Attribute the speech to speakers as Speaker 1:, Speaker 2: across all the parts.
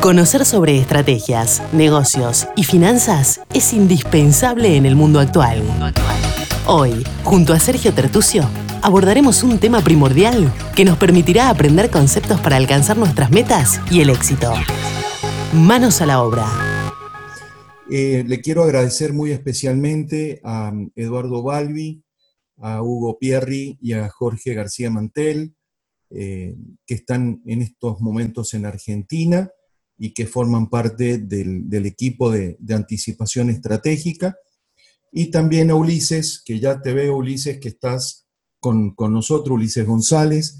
Speaker 1: Conocer sobre estrategias, negocios y finanzas es indispensable en el mundo actual. Hoy, junto a Sergio Tertucio, abordaremos un tema primordial que nos permitirá aprender conceptos para alcanzar nuestras metas y el éxito. Manos a la obra.
Speaker 2: Eh, le quiero agradecer muy especialmente a um, Eduardo Balbi, a Hugo Pierri y a Jorge García Mantel, eh, que están en estos momentos en Argentina y que forman parte del, equipo de, anticipación estratégica. Y también a Ulises, que ya te veo, Ulises, que estás con, nosotros, Ulises González,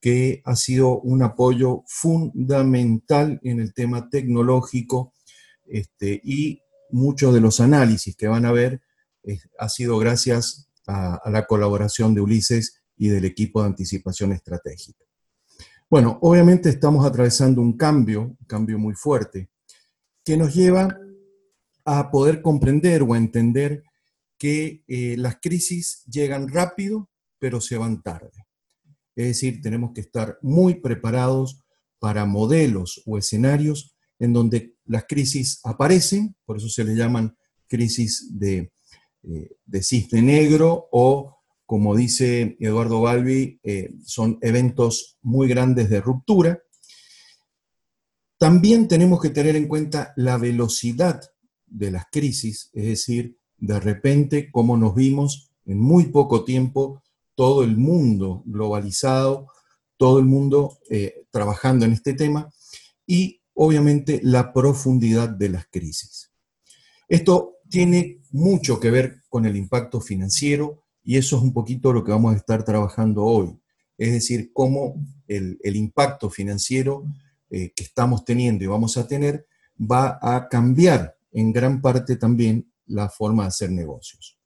Speaker 2: que ha sido un apoyo fundamental en el tema tecnológico este, y muchos de los análisis que van a ver ha sido gracias a la colaboración de Ulises y del equipo de anticipación estratégica. Bueno, obviamente estamos atravesando un cambio, un cambio muy fuerte, que nos lleva a poder comprender o a entender que eh, las crisis llegan rápido, pero se van tarde. Es decir, tenemos que estar muy preparados para modelos o escenarios en donde las crisis aparecen, por eso se le llaman crisis de, eh, de cisne negro o como dice Eduardo Balbi, eh, son eventos muy grandes de ruptura. También tenemos que tener en cuenta la velocidad de las crisis, es decir, de repente cómo nos vimos en muy poco tiempo todo el mundo globalizado, todo el mundo eh, trabajando en este tema y obviamente la profundidad de las crisis. Esto tiene mucho que ver con el impacto financiero, y eso es un poquito lo que vamos a estar trabajando hoy. Es decir, cómo el, impacto financiero eh, que estamos teniendo y vamos a tener va a cambiar en gran parte también la forma de hacer negocios.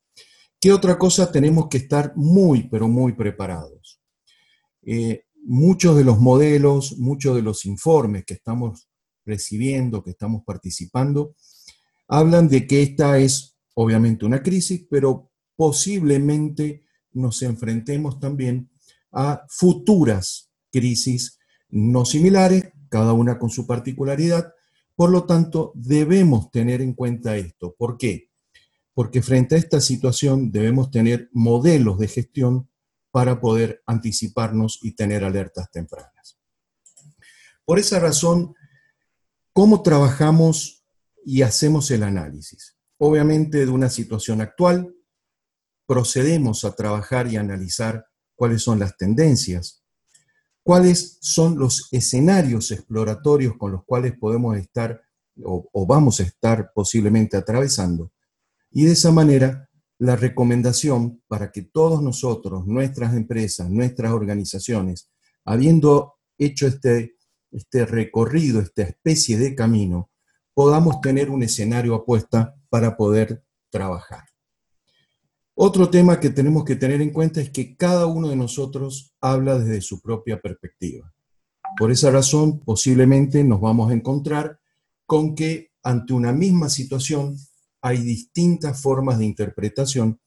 Speaker 2: ¿Qué otra cosa tenemos que estar muy, pero muy preparados? Eh, muchos de los modelos, muchos de los informes que estamos recibiendo, que estamos participando, hablan de que esta es obviamente una crisis, pero posiblemente nos enfrentemos también a futuras crisis no similares, cada una con su particularidad. Por lo tanto, debemos tener en cuenta esto. ¿Por qué? Porque frente a esta situación debemos tener modelos de gestión para poder anticiparnos y tener alertas tempranas. Por esa razón, ¿cómo trabajamos y hacemos el análisis? Obviamente de una situación actual, procedemos a trabajar y analizar cuáles son las tendencias, cuáles son los escenarios exploratorios con los cuales podemos estar o, vamos a estar posiblemente atravesando. Y de esa manera, la recomendación para que todos nosotros, nuestras empresas, nuestras organizaciones, habiendo hecho este, este recorrido, esta especie de camino, podamos tener un escenario apuesta para poder trabajar. Otro tema que tenemos que tener en cuenta es que cada uno de nosotros habla desde su propia perspectiva. Por esa razón, posiblemente nos vamos a encontrar con que ante una misma situación hay distintas formas de interpretación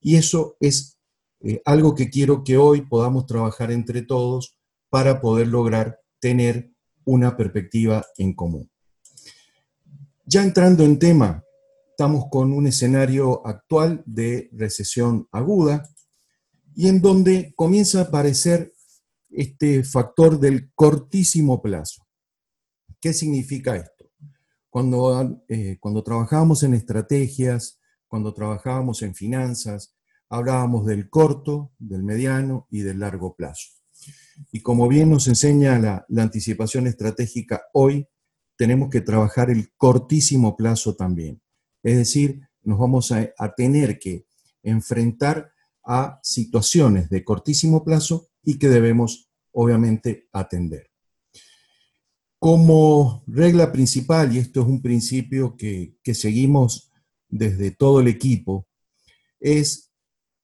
Speaker 2: y eso es eh, algo que quiero que hoy podamos trabajar entre todos para poder lograr tener una perspectiva en común. Ya entrando en tema, estamos con un escenario actual de recesión aguda y en donde comienza a aparecer este factor del cortísimo plazo. ¿Qué significa esto? Cuando, eh, cuando trabajábamos en estrategias, cuando trabajábamos en finanzas, hablábamos del corto, del mediano y del largo plazo. Y como bien nos enseña la, la anticipación estratégica hoy, tenemos que trabajar el cortísimo plazo también. Es decir, nos vamos a, tener que enfrentar a situaciones de cortísimo plazo y que debemos obviamente atender. Como regla principal, y esto es un principio que, que, seguimos desde todo el equipo, es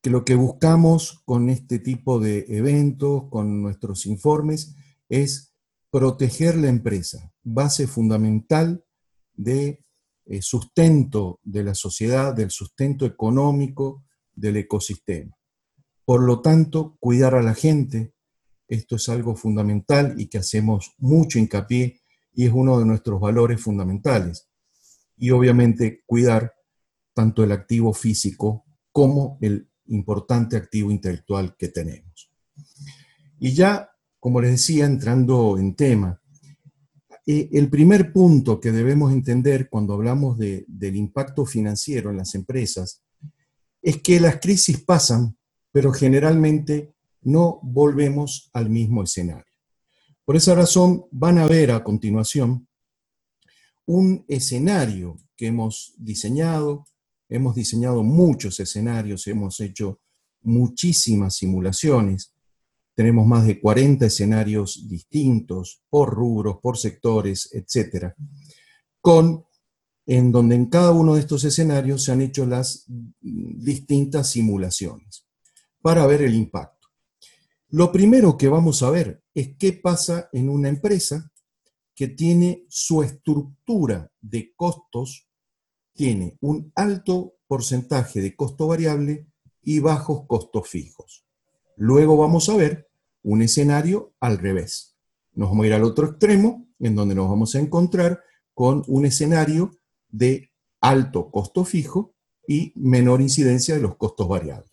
Speaker 2: que lo que buscamos con este tipo de eventos, con nuestros informes, es proteger la empresa, base fundamental de eh, sustento de la sociedad, del sustento económico del ecosistema. Por lo tanto, cuidar a la gente, esto es algo fundamental y que hacemos mucho hincapié y es uno de nuestros valores fundamentales. Y obviamente cuidar tanto el activo físico como el importante activo intelectual que tenemos. Y ya, como les decía, entrando en tema, eh, el primer punto que debemos entender cuando hablamos del impacto financiero en las empresas es que las crisis pasan, pero generalmente no volvemos al mismo escenario. Por esa razón van a ver a continuación un escenario que hemos diseñado, hemos diseñado muchos escenarios, hemos hecho muchísimas simulaciones, tenemos más de 40 escenarios distintos por rubros, por sectores, etcétera, con en donde en cada uno de estos escenarios se han hecho las distintas simulaciones para ver el impacto. Lo primero que vamos a ver es qué pasa en una empresa que tiene su estructura de costos, tiene un alto porcentaje de costo variable y bajos costos fijos. Luego vamos a ver un escenario al revés. Nos vamos a ir al otro extremo, en donde nos vamos a encontrar con un escenario de alto costo fijo y menor incidencia de los costos variables.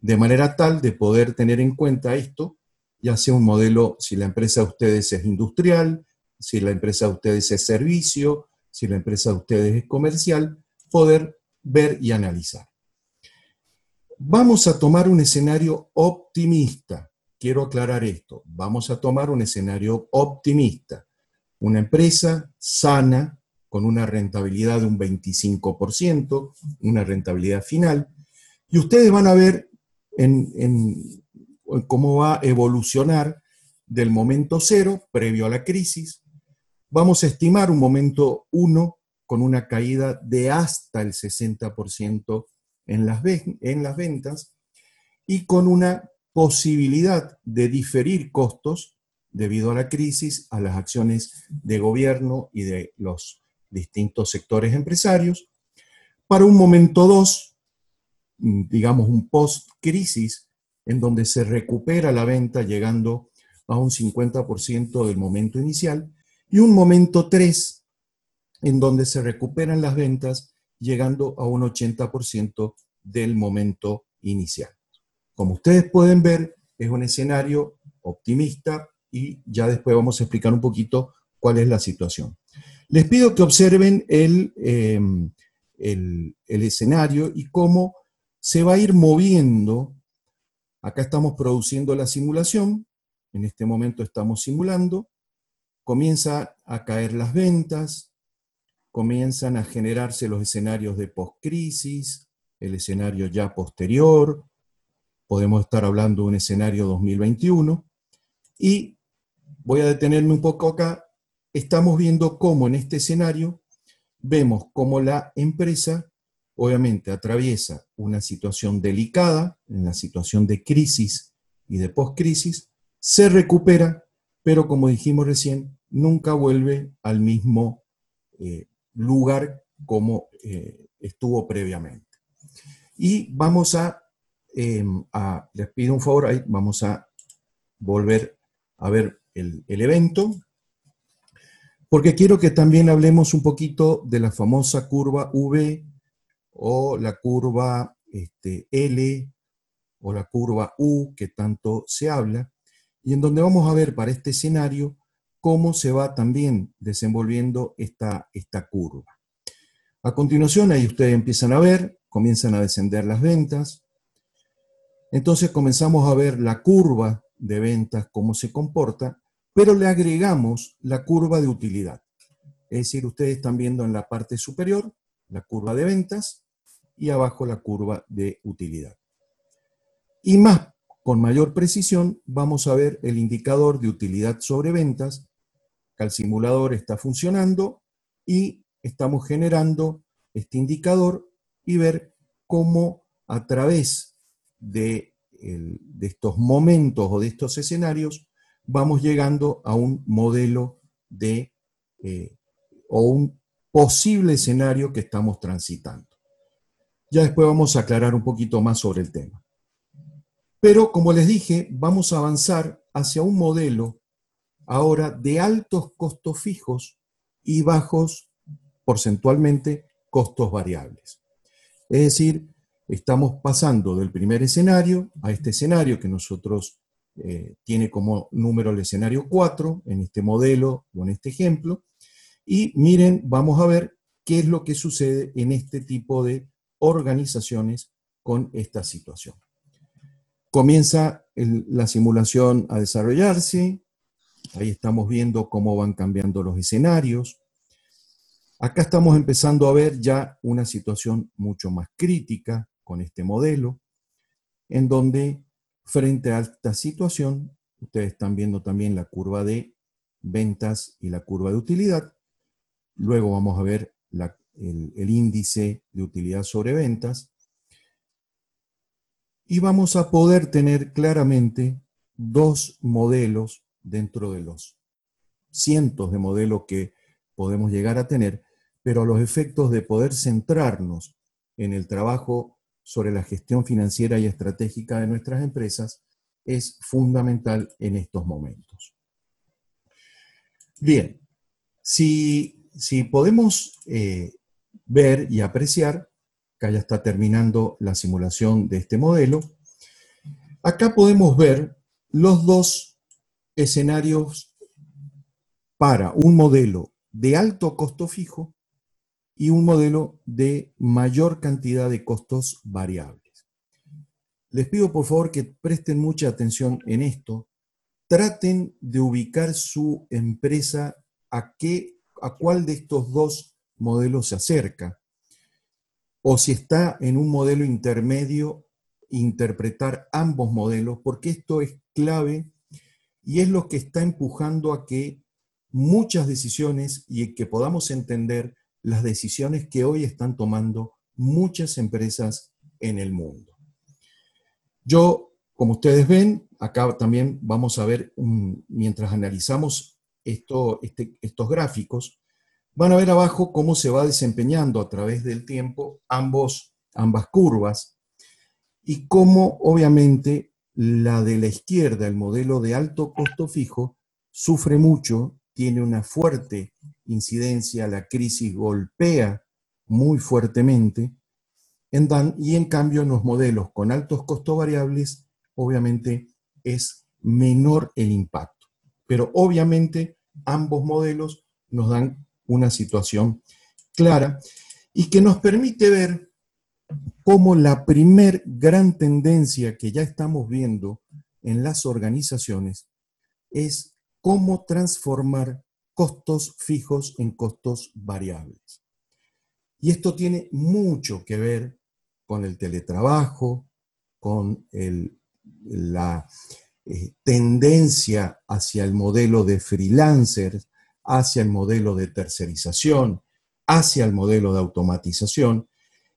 Speaker 2: De manera tal de poder tener en cuenta esto, ya sea un modelo, si la empresa de ustedes es industrial, si la empresa de ustedes es servicio, si la empresa de ustedes es comercial, poder ver y analizar. Vamos a tomar un escenario optimista. Quiero aclarar esto. Vamos a tomar un escenario optimista. Una empresa sana, con una rentabilidad de un 25%, una rentabilidad final, y ustedes van a ver cómo va a evolucionar del momento cero, previo a la crisis. Vamos a estimar un momento 1 con una caída de hasta el 60% en las, en las ventas y con una posibilidad de diferir costos debido a la crisis a las acciones de gobierno y de los distintos sectores empresarios, para un momento dos, mm, digamos un post-crisis, en donde se recupera la venta llegando a un 50% del momento inicial, y un momento tres, en donde se recuperan las ventas llegando a un 80% del momento inicial. Como ustedes pueden ver, es un escenario optimista y ya después vamos a explicar un poquito cuál es la situación. Les pido que observen em, el, el, escenario y cómo se va a ir moviendo. Acá estamos produciendo la simulación, en este momento estamos simulando, comienza a caer las ventas, comienzan a generarse los escenarios de post-crisis, el escenario ya posterior, podemos estar hablando de un escenario 2021, y voy a detenerme un poco acá estamos viendo cómo en este escenario vemos cómo la empresa obviamente atraviesa una situación delicada, en la situación de crisis y de post-crisis, se recupera, pero como dijimos recién, nunca vuelve al mismo eh, lugar como eh, estuvo previamente. Y vamos em, les pido un favor, ahí vamos a volver a ver el, el evento porque quiero que también hablemos un poquito de la famosa curva V o la curva este, L o la curva U que tanto se habla, y en donde vamos a ver para este escenario cómo se va también desenvolviendo esta, esta curva. A continuación, ahí ustedes empiezan a ver, comienzan a descender las ventas. Entonces comenzamos a ver la curva de ventas, cómo se comporta, pero le agregamos la curva de utilidad. Es decir, ustedes están viendo en la parte superior la curva de ventas y abajo la curva de utilidad. Y más, con mayor precisión, vamos a ver el indicador de utilidad sobre ventas, que el simulador está funcionando y estamos generando este indicador y ver cómo a través de, estos momentos o de estos escenarios vamos llegando a un modelo de, eh, o un posible escenario que estamos transitando. Ya después vamos a aclarar un poquito más sobre el tema. Pero como les dije, vamos a avanzar hacia un modelo ahora de altos costos fijos y bajos porcentualmente costos variables. Es decir, estamos pasando del primer escenario a este escenario que nosotros eh, tiene como número el escenario 4 en este modelo o en este ejemplo. Y miren, vamos a ver qué es lo que sucede en este tipo de organizaciones con esta situación. Comienza la simulación a desarrollarse, ahí estamos viendo cómo van cambiando los escenarios. Acá estamos empezando a ver ya una situación mucho más crítica con este modelo, en donde frente a esta situación, ustedes están viendo también la curva de ventas y la curva de utilidad. Luego vamos a ver el, índice de utilidad sobre ventas. Y vamos a poder tener claramente dos modelos dentro de los cientos de modelos que podemos llegar a tener, pero los efectos de poder centrarnos en el trabajo sobre la gestión financiera y estratégica de nuestras empresas es fundamental en estos momentos. Bien, si, podemos eh, ver y apreciar, acá ya está terminando la simulación de este modelo, acá podemos ver los dos escenarios para un modelo de alto costo fijo y un modelo de mayor cantidad de costos variables. Les pido por favor que presten mucha atención en esto. Traten de ubicar su empresa a qué, a cuál de estos dos modelos se acerca. O si está en un modelo intermedio, interpretar ambos modelos, porque esto es clave y es lo que está empujando a que muchas decisiones y que podamos entender las decisiones que hoy están tomando muchas empresas en el mundo. Yo, como ustedes ven, acá también vamos a ver, mientras analizamos esto, este, estos gráficos, van a ver abajo cómo se va desempeñando a través del tiempo ambos, ambas curvas y cómo obviamente la de la izquierda, el modelo de alto costo fijo, sufre mucho, tiene una fuerte incidencia, la crisis golpea muy fuertemente, y en cambio en los modelos con altos costos variables, obviamente es menor el impacto. Pero obviamente ambos modelos nos dan una situación clara y que nos permite ver cómo la primer gran tendencia que ya estamos viendo en las organizaciones es cómo transformar costos fijos en costos variables. Y esto tiene mucho que ver con el teletrabajo, con la eh, tendencia hacia el modelo de freelancers, hacia el modelo de tercerización, hacia el modelo de automatización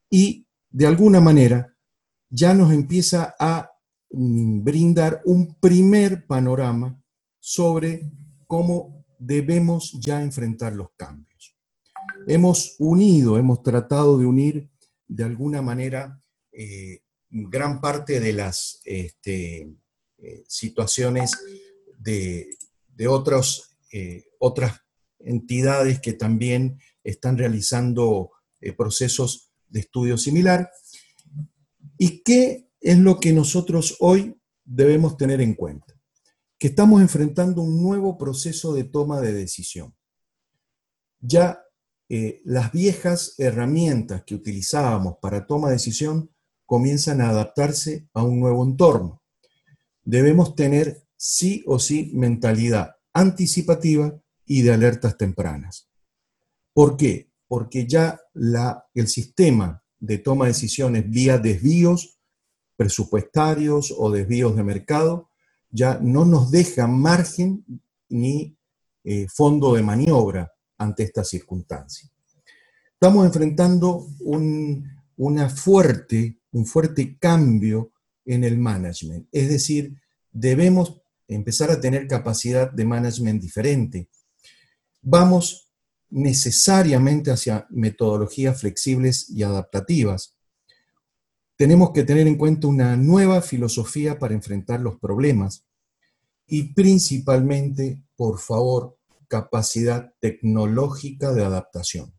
Speaker 2: y de alguna manera ya nos empieza a mm, brindar un primer panorama sobre cómo debemos ya enfrentar los cambios. Hemos unido, hemos tratado de unir de alguna manera eh, gran parte de las este, eh, situaciones de, otros, eh, otras entidades que también están realizando procesos de estudio similar. ¿Y qué es lo que nosotros hoy debemos tener en cuenta? Estamos enfrentando un nuevo proceso de toma de decisión. Ya eh, las viejas herramientas que utilizábamos para toma de decisión comienzan a adaptarse a un nuevo entorno. Debemos tener sí o sí mentalidad anticipativa y de alertas tempranas. ¿Por qué? Porque ya el sistema de toma de decisiones vía desvíos presupuestarios o desvíos de mercado ya no nos deja margen ni eh, fondo de maniobra ante esta circunstancia. Estamos enfrentando un, una fuerte, un fuerte cambio en el management, es decir, debemos empezar a tener capacidad de management diferente. Vamos necesariamente hacia metodologías flexibles y adaptativas tenemos que tener en cuenta una nueva filosofía para enfrentar los problemas y principalmente, por favor, capacidad tecnológica de adaptación.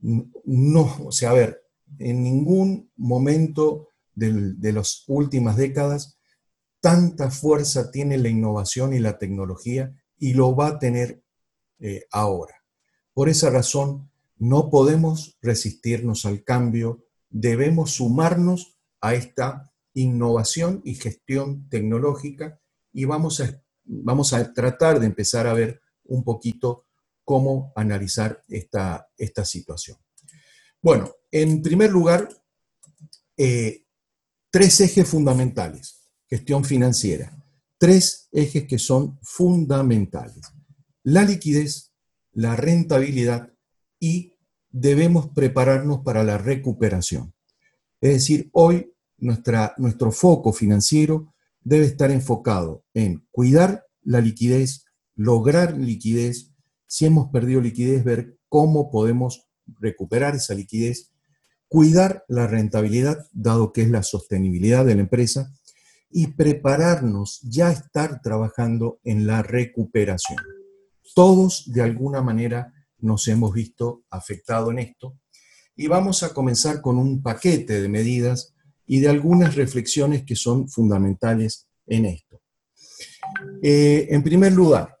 Speaker 2: No, o sea, a ver, en ningún momento de las últimas décadas tanta fuerza tiene la innovación y la tecnología y lo va a tener eh, ahora. Por esa razón, no podemos resistirnos al cambio, debemos sumarnos a esta innovación y gestión tecnológica y vamos a, vamos a tratar de empezar a ver un poquito cómo analizar esta, esta situación. Bueno, en primer lugar, eh, tres ejes fundamentales, gestión financiera, tres ejes que son fundamentales. La liquidez, la rentabilidad y debemos prepararnos para la recuperación. Es decir, hoy nuestro foco financiero debe estar enfocado en cuidar la liquidez, lograr liquidez, si hemos perdido liquidez, ver cómo podemos recuperar esa liquidez, cuidar la rentabilidad, dado que es la sostenibilidad de la empresa, y prepararnos, ya estar trabajando en la recuperación. Todos, de alguna manera, nos hemos visto afectados en esto y vamos a comenzar con un paquete de medidas y de algunas reflexiones que son fundamentales en esto. Eh, en primer lugar,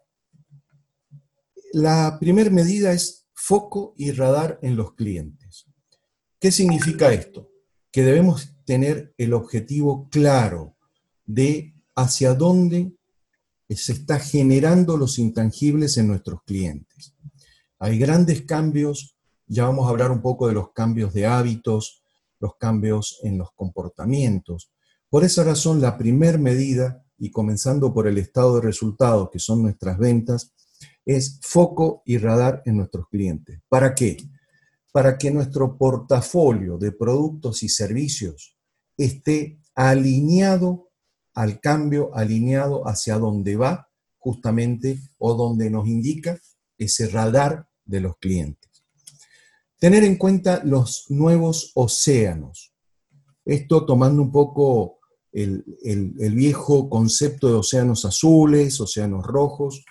Speaker 2: la primera medida es foco y radar en los clientes. ¿Qué significa esto? Que debemos tener el objetivo claro de hacia dónde se está generando los intangibles en nuestros clientes. Hay grandes cambios, ya vamos a hablar un poco de los cambios de hábitos, los cambios en los comportamientos. Por esa razón, la primer medida, y comenzando por el estado de resultados, que son nuestras ventas, es foco y radar en nuestros clientes. ¿Para qué? Para que nuestro portafolio de productos y servicios esté alineado al cambio, alineado hacia donde va justamente o donde nos indica ese radar de los clientes. Tener en cuenta los nuevos océanos. Esto tomando un poco el, viejo concepto de océanos azules, océanos rojos.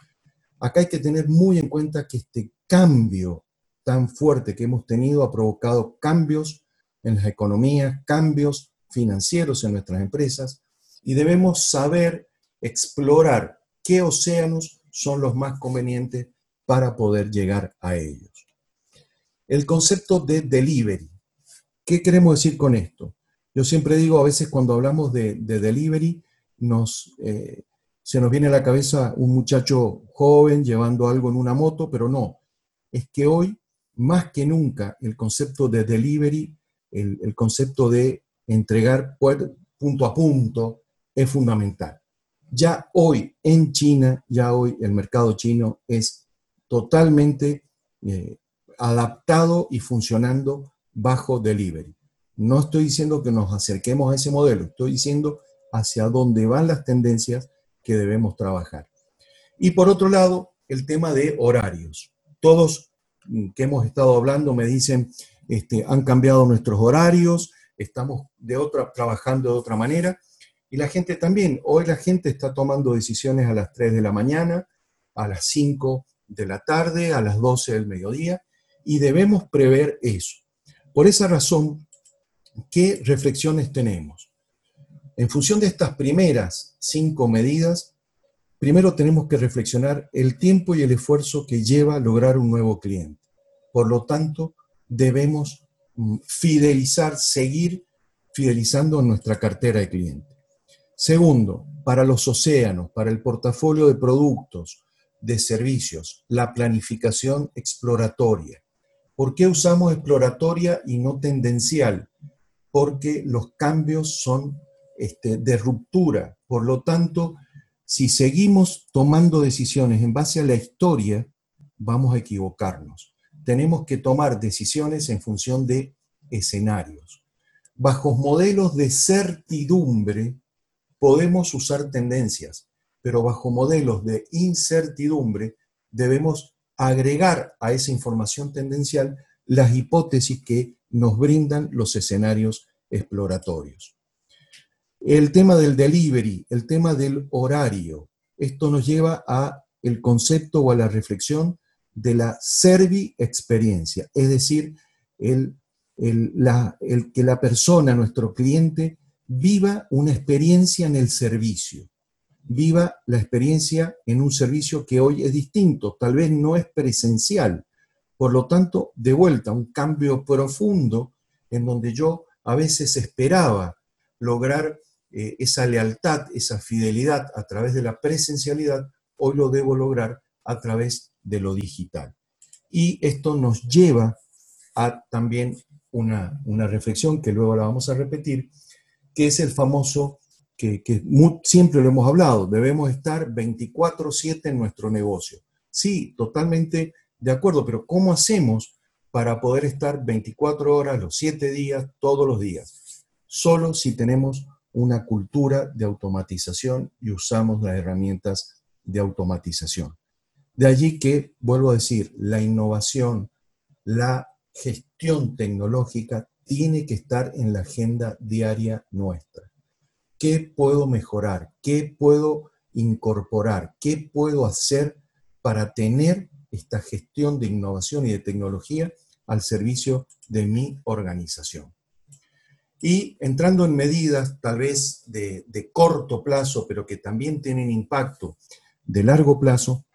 Speaker 2: Acá hay que tener muy en cuenta que este cambio tan fuerte que hemos tenido ha provocado cambios en las economías, cambios financieros en nuestras empresas y debemos saber explorar qué océanos son los más convenientes para poder llegar a ellos. El concepto de delivery. ¿Qué queremos decir con esto? Yo siempre digo, a veces cuando hablamos de, delivery, nos, eh, se nos viene a la cabeza un muchacho joven llevando algo en una moto, pero no. Es que hoy, más que nunca, el concepto de delivery, el, el concepto de entregar punto a punto, es fundamental. Ya hoy en China, ya hoy el mercado chino es totalmente eh, adaptado y funcionando bajo delivery. No estoy diciendo que nos acerquemos a ese modelo, estoy diciendo hacia dónde van las tendencias que debemos trabajar. Y por otro lado, el tema de horarios. Todos mm, que hemos estado hablando me dicen, este, han cambiado nuestros horarios, estamos de otra, trabajando de otra manera. Y la gente también, hoy la gente está tomando decisiones a las 3 de la mañana, a las 5 de la tarde a las 12 del mediodía y debemos prever eso. Por esa razón, ¿qué reflexiones tenemos? En función de estas primeras cinco medidas, primero tenemos que reflexionar el tiempo y el esfuerzo que lleva lograr un nuevo cliente. Por lo tanto, debemos mm, fidelizar, seguir fidelizando nuestra cartera de clientes. Segundo, para los océanos, para el portafolio de productos, de servicios, la planificación exploratoria. ¿Por qué usamos exploratoria y no tendencial? Porque los cambios son este, de ruptura. Por lo tanto, si seguimos tomando decisiones en base a la historia, vamos a equivocarnos. Tenemos que tomar decisiones en función de escenarios. Bajo modelos de certidumbre podemos usar tendencias, pero bajo modelos de incertidumbre debemos agregar a esa información tendencial las hipótesis que nos brindan los escenarios exploratorios. El tema del delivery, el tema del horario, esto nos lleva a el concepto o a la reflexión de la servi-experiencia, es decir, el, el que la persona, nuestro cliente, viva una experiencia en el servicio, viva la experiencia en un servicio que hoy es distinto, tal vez no es presencial. Por lo tanto, de vuelta, un cambio profundo en donde yo a veces esperaba lograr eh, esa lealtad, esa fidelidad a través de la presencialidad, hoy lo debo lograr a través de lo digital. Y esto nos lleva a también una, una reflexión que luego la vamos a repetir, que es el famoso, que, siempre lo hemos hablado, debemos estar 24/7 en nuestro negocio. Sí, totalmente de acuerdo, pero ¿cómo hacemos para poder estar 24 horas, los 7 días, todos los días? Solo si tenemos una cultura de automatización y usamos las herramientas de automatización. De allí que, vuelvo a decir, la innovación, la gestión tecnológica tiene que estar en la agenda diaria nuestra. ¿Qué puedo mejorar? ¿Qué puedo incorporar? ¿Qué puedo hacer para tener esta gestión de innovación y de tecnología al servicio de mi organización? Y entrando en medidas tal vez de, corto plazo, pero que también tienen impacto de largo plazo,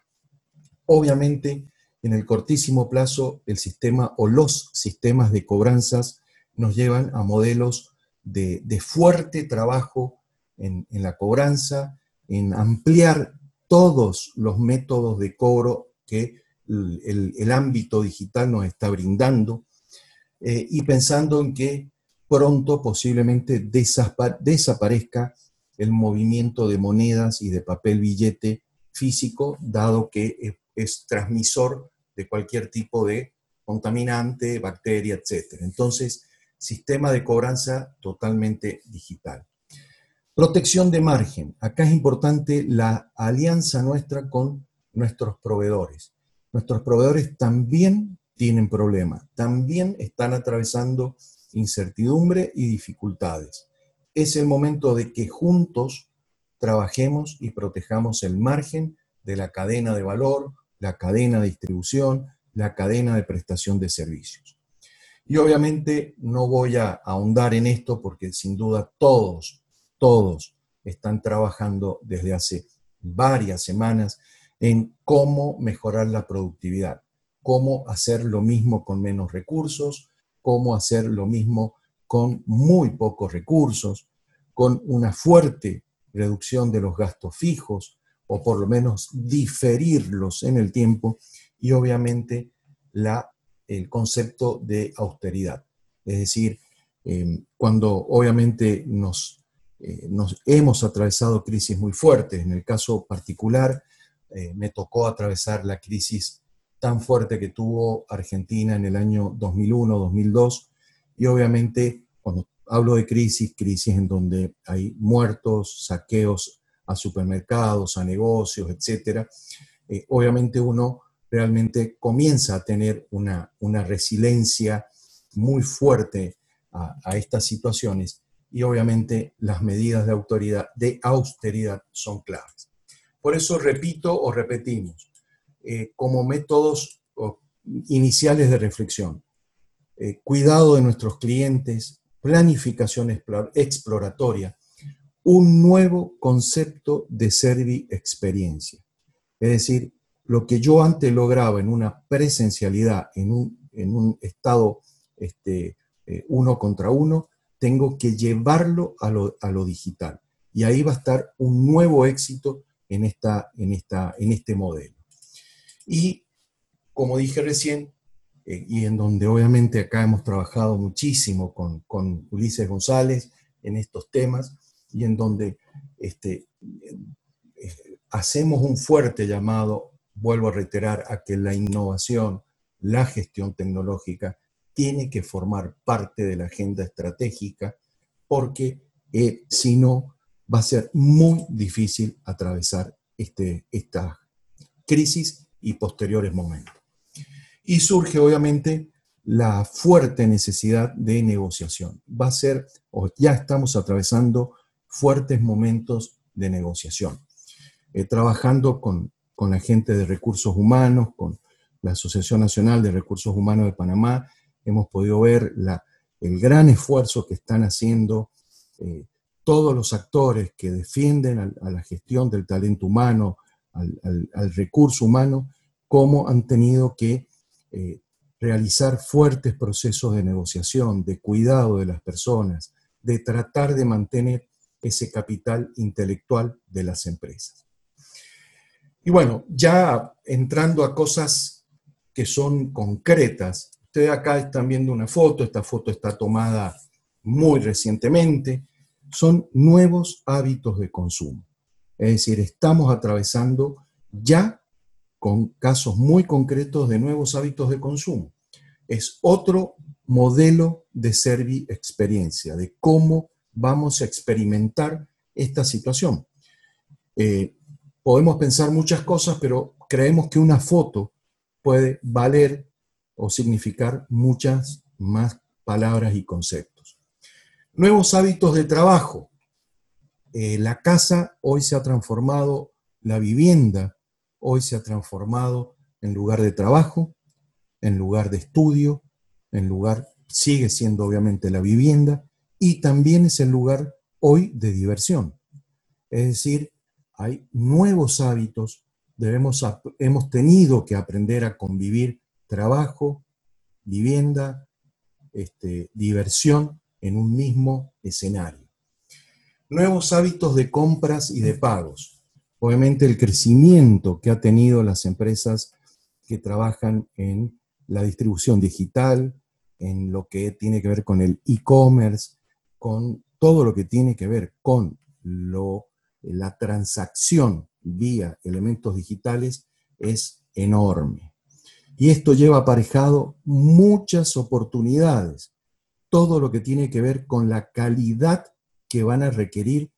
Speaker 2: obviamente en el cortísimo plazo el sistema o los sistemas de cobranzas nos llevan a modelos de, fuerte trabajo en, la cobranza, en ampliar todos los métodos de cobro que el, ámbito digital nos está brindando eh, y pensando en que pronto posiblemente desaparezca el movimiento de monedas y de papel billete físico, dado que es, transmisor de cualquier tipo de contaminante, bacteria, etc. Entonces, sistema de cobranza totalmente digital. Protección de margen. Acá es importante la alianza nuestra con nuestros proveedores. Nuestros proveedores también tienen problemas, también están atravesando incertidumbre y dificultades. Es el momento de que juntos trabajemos y protejamos el margen de la cadena de valor, la cadena de distribución, la cadena de prestación de servicios. Y obviamente no voy a ahondar en esto porque sin duda todos, todos están trabajando desde hace varias semanas en cómo mejorar la productividad, cómo hacer lo mismo con menos recursos, cómo hacer lo mismo con muy pocos recursos, con una fuerte reducción de los gastos fijos o por lo menos diferirlos en el tiempo y obviamente la, el concepto de austeridad. Es decir, em, cuando obviamente nos, eh, nos, hemos atravesado crisis muy fuertes, en el caso particular eh, me tocó atravesar la crisis tan fuerte que tuvo Argentina en el año 2001, 2002, y obviamente cuando hablo de crisis, crisis en donde hay muertos, saqueos a supermercados, a negocios, etc., eh, obviamente uno realmente comienza a tener una, una resiliencia muy fuerte a, a, estas situaciones y obviamente las medidas de, autoridad, de austeridad son claves. Por eso repito o repetimos, eh, como métodos iniciales de reflexión. Eh, cuidado de nuestros clientes, planificación exploratoria, un nuevo concepto de servi experiencia. Es decir, lo que yo antes lograba en una presencialidad, en un, estado este, eh, uno contra uno, tengo que llevarlo a lo, digital. Y ahí va a estar un nuevo éxito en, esta, en, esta, en este modelo. Y como dije recién, eh, y en donde obviamente acá hemos trabajado muchísimo con, con, Ulises González en estos temas, y en donde este, eh, hacemos un fuerte llamado, vuelvo a reiterar, a que la innovación, la gestión tecnológica, tiene que formar parte de la agenda estratégica, porque eh, si no, va a ser muy difícil atravesar este, esta crisis y posteriores momentos. Y surge obviamente la fuerte necesidad de negociación. Va a ser, o ya estamos atravesando fuertes momentos de negociación, eh, trabajando con, con la gente de recursos humanos, con la Asociación Nacional de Recursos Humanos de Panamá, hemos podido ver el gran esfuerzo que están haciendo eh, todos los actores que defienden a, la gestión del talento humano, al, recurso humano, cómo han tenido que eh, realizar fuertes procesos de negociación, de cuidado de las personas, de tratar de mantener ese capital intelectual de las empresas. Y bueno, ya entrando a cosas que son concretas, ustedes acá están viendo una foto, esta foto está tomada muy recientemente, son nuevos hábitos de consumo. Es decir, estamos atravesando ya con casos muy concretos de nuevos hábitos de consumo. Es otro modelo de servi experiencia, de cómo vamos a experimentar esta situación. Eh, podemos pensar muchas cosas, pero creemos que una foto puede valer o significar muchas más palabras y conceptos. Nuevos hábitos de trabajo. Eh, la casa hoy se ha transformado, la vivienda hoy se ha transformado en lugar de trabajo, en lugar de estudio, en lugar, sigue siendo obviamente la vivienda, y también es el lugar hoy de diversión. Es decir, hay nuevos hábitos, debemos, hemos tenido que aprender a convivir trabajo, vivienda, este, diversión en un mismo escenario. Nuevos hábitos de compras y de pagos. Obviamente el crecimiento que ha tenido las empresas que trabajan en la distribución digital, en lo que tiene que ver con el e-commerce, con todo lo que tiene que ver con la transacción vía elementos digitales es enorme. Y esto lleva aparejado muchas oportunidades, todo lo que tiene que ver con la calidad que van a requerir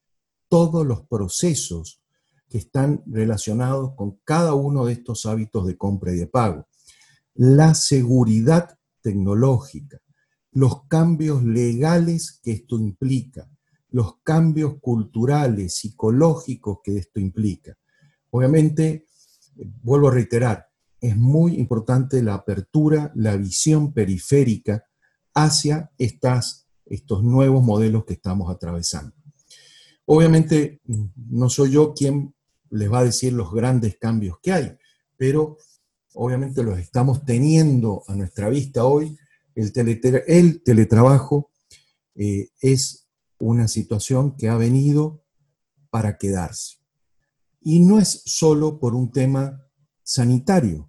Speaker 2: todos los procesos que están relacionados con cada uno de estos hábitos de compra y de pago. La seguridad tecnológica, los cambios legales que esto implica, los cambios culturales, psicológicos que esto implica. Obviamente, vuelvo a reiterar, es muy importante la apertura, la visión periférica hacia estas, estos nuevos modelos que estamos atravesando. Obviamente, no soy yo quien les va a decir los grandes cambios que hay, pero obviamente los estamos teniendo a nuestra vista hoy el, teletrabajo eh, es una situación que ha venido para quedarse. Y no es solo por un tema sanitario,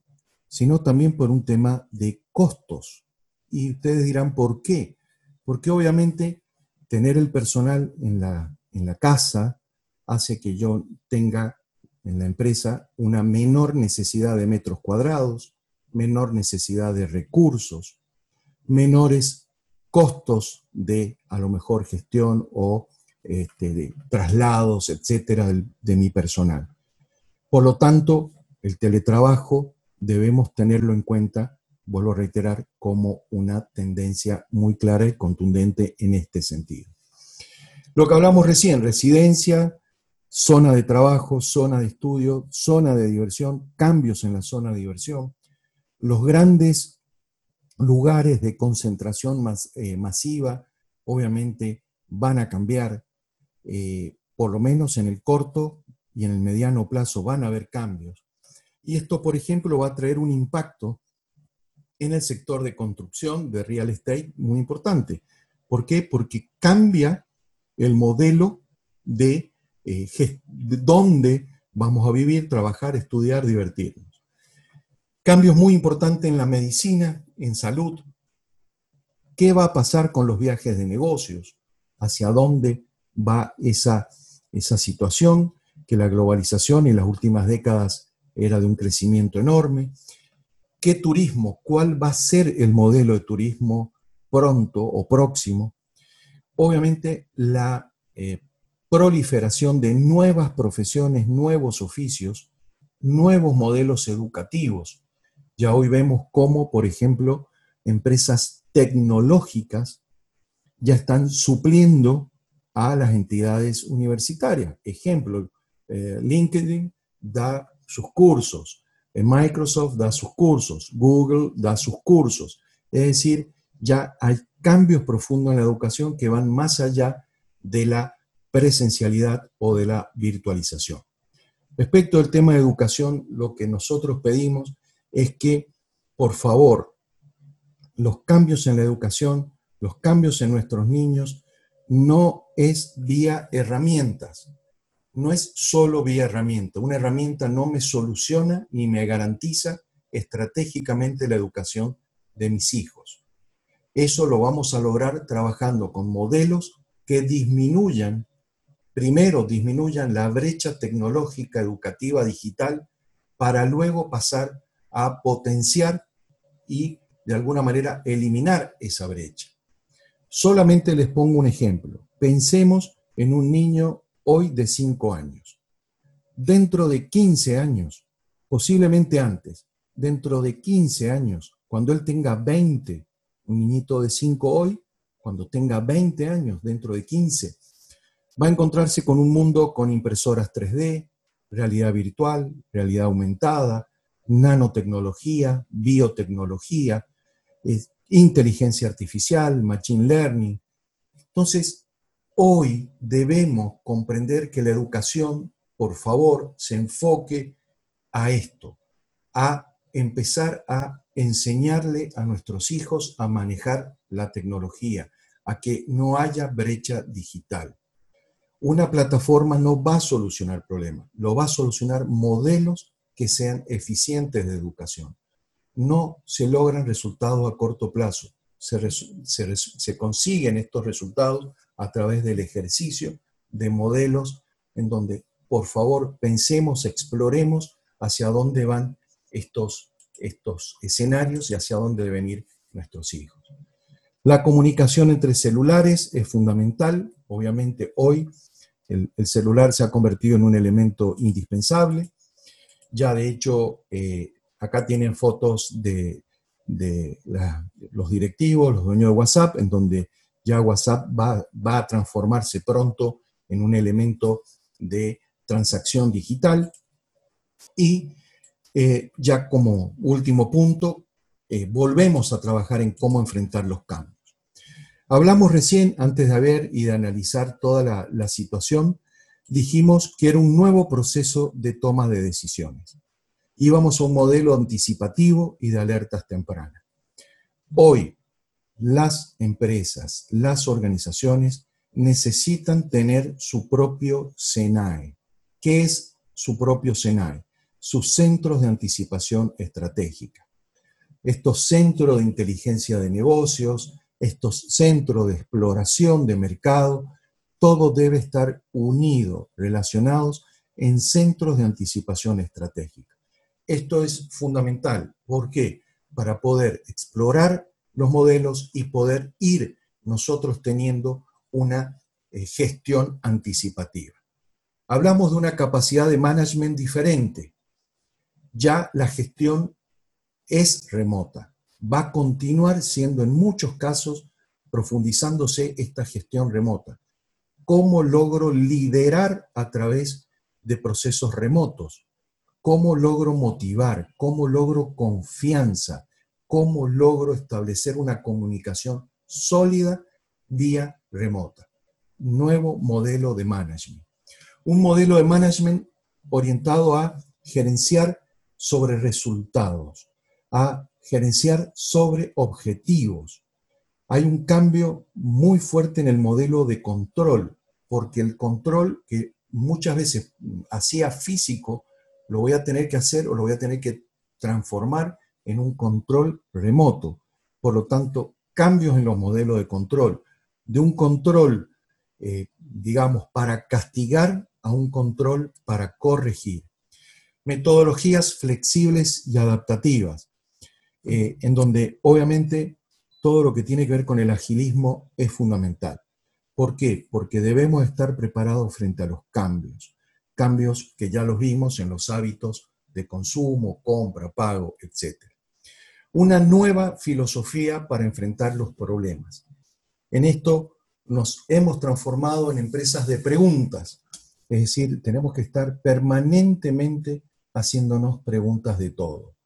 Speaker 2: sino también por un tema de costos. Y ustedes dirán, ¿por qué? Porque obviamente tener el personal en la, en la casa hace que yo tenga en la empresa una menor necesidad de metros cuadrados, menor necesidad de recursos, menores costos de a lo mejor gestión o este, traslados, etcétera, de, mi personal. Por lo tanto, el teletrabajo debemos tenerlo en cuenta, vuelvo a reiterar, como una tendencia muy clara y contundente en este sentido. Lo que hablamos recién, residencia, zona de trabajo, zona de estudio, zona de diversión, cambios en la zona de diversión, los grandes lugares de concentración más, eh, masiva, obviamente van a cambiar, eh, por lo menos en el corto y en el mediano plazo van a haber cambios. Y esto, por ejemplo, va a traer un impacto en el sector de construcción, de real estate, muy importante. ¿Por qué? Porque cambia el modelo de, eh, de dónde vamos a vivir, trabajar, estudiar, divertirnos. Cambios muy importantes en la medicina, en salud. ¿Qué va a pasar con los viajes de negocios? ¿Hacia dónde va esa, esa situación? Que la globalización en las últimas décadas era de un crecimiento enorme. ¿Qué turismo? ¿Cuál va a ser el modelo de turismo pronto o próximo? Obviamente la eh, proliferación de nuevas profesiones, nuevos oficios, nuevos modelos educativos. Ya hoy vemos cómo, por ejemplo, empresas tecnológicas ya están supliendo a las entidades universitarias. Ejemplo, eh, LinkedIn da sus cursos, Microsoft da sus cursos, Google da sus cursos. Es decir, ya hay cambios profundos en la educación que van más allá de la presencialidad o de la virtualización. Respecto al tema de educación, lo que nosotros pedimos es que, por favor, los cambios en la educación, los cambios en nuestros niños, no es vía herramientas, no es solo vía herramienta. Una herramienta no me soluciona ni me garantiza estratégicamente la educación de mis hijos. Eso lo vamos a lograr trabajando con modelos que disminuyan, primero disminuyan la brecha tecnológica educativa digital para luego pasar a potenciar y de alguna manera eliminar esa brecha. Solamente les pongo un ejemplo. Pensemos en un niño hoy de 5 años. Dentro de 15 años, posiblemente antes, dentro de 15 años, cuando él tenga 20, un niñito de 5 hoy, cuando tenga 20 años, dentro de 15, va a encontrarse con un mundo con impresoras 3D, realidad virtual, realidad aumentada, nanotecnología, biotecnología, inteligencia artificial, machine learning. Entonces, hoy debemos comprender que la educación, por favor, se enfoque a esto, a empezar a enseñarle a nuestros hijos a manejar la tecnología, a que no haya brecha digital. Una plataforma no va a solucionar problemas, lo va a solucionar modelos que sean eficientes de educación. No se logran resultados a corto plazo, se, consiguen estos resultados a través del ejercicio de modelos en donde, por favor, pensemos, exploremos hacia dónde van estos, estos escenarios y hacia dónde deben ir nuestros hijos. La comunicación entre celulares es fundamental. Obviamente hoy el, celular se ha convertido en un elemento indispensable. Ya de hecho, eh, acá tienen fotos de, los directivos, los dueños de WhatsApp, en donde ya WhatsApp va, a transformarse pronto en un elemento de transacción digital. Y eh, ya como último punto, eh, volvemos a trabajar en cómo enfrentar los cambios. Hablamos recién, antes de ver y de analizar toda la, la situación, dijimos que era un nuevo proceso de toma de decisiones. Íbamos a un modelo anticipativo y de alertas tempranas. Hoy, las empresas, las organizaciones necesitan tener su propio SENAE. ¿Qué es su propio SENAE? sus centros de anticipación estratégica. Estos centros de inteligencia de negocios, estos centros de exploración de mercado, todo debe estar unido, relacionados en centros de anticipación estratégica. Esto es fundamental. ¿Por qué? Para poder explorar los modelos y poder ir nosotros teniendo una eh, gestión anticipativa. Hablamos de una capacidad de management diferente ya la gestión es remota. Va a continuar siendo en muchos casos profundizándose esta gestión remota. ¿Cómo logro liderar a través de procesos remotos? ¿Cómo logro motivar? ¿Cómo logro confianza? ¿Cómo logro establecer una comunicación sólida vía remota? Nuevo modelo de management. Un modelo de management orientado a gerenciar sobre resultados, a gerenciar sobre objetivos. Hay un cambio muy fuerte en el modelo de control, porque el control que muchas veces hacía físico, lo voy a tener que hacer o lo voy a tener que transformar en un control remoto. Por lo tanto, cambios en los modelos de control, de un control, eh, digamos, para castigar a un control para corregir metodologías flexibles y adaptativas, eh, en donde obviamente todo lo que tiene que ver con el agilismo es fundamental. ¿Por qué? Porque debemos estar preparados frente a los cambios, cambios que ya los vimos en los hábitos de consumo, compra, pago, etc. Una nueva filosofía para enfrentar los problemas. En esto nos hemos transformado en empresas de preguntas, es decir, tenemos que estar permanentemente haciéndonos preguntas de todo.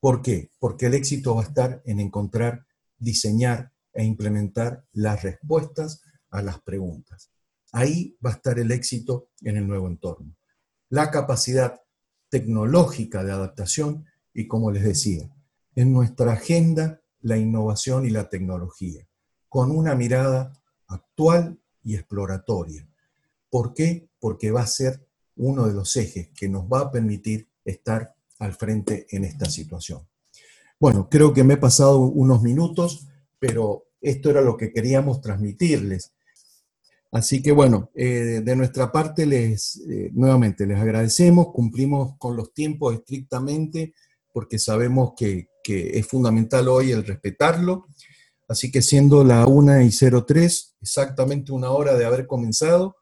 Speaker 2: ¿Por qué? Porque el éxito va a estar en encontrar, diseñar e implementar las respuestas a las preguntas. Ahí va a estar el éxito en el nuevo entorno. La capacidad tecnológica de adaptación y, como les decía, en nuestra agenda la innovación y la tecnología, con una mirada actual y exploratoria. ¿Por qué? Porque va a ser uno de los ejes que nos va a permitir estar al frente en esta situación. Bueno, creo que me he pasado unos minutos, pero esto era lo que queríamos transmitirles. Así que bueno, eh, de nuestra parte les eh, nuevamente les agradecemos, cumplimos con los tiempos estrictamente porque sabemos que, es fundamental hoy el respetarlo. Así que siendo la 1 y 03, exactamente una hora de haber comenzado,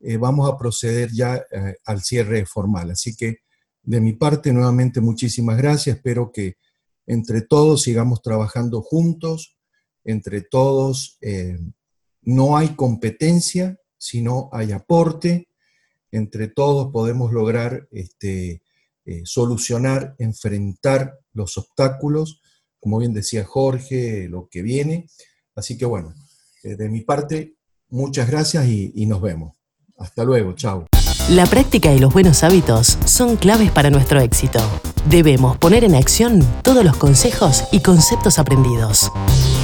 Speaker 2: eh, vamos a proceder ya al cierre formal. Así que de mi parte, nuevamente muchísimas gracias. Espero que entre todos sigamos trabajando juntos, entre todos no hay competencia, sino hay aporte. Entre todos podemos lograr este, eh, solucionar, enfrentar los obstáculos, como bien decía Jorge, lo que viene. Así que bueno, eh, de mi parte, muchas gracias y, y nos vemos. Hasta luego, chao.
Speaker 1: La práctica y los buenos hábitos son claves para nuestro éxito. Debemos poner en acción todos los consejos y conceptos aprendidos.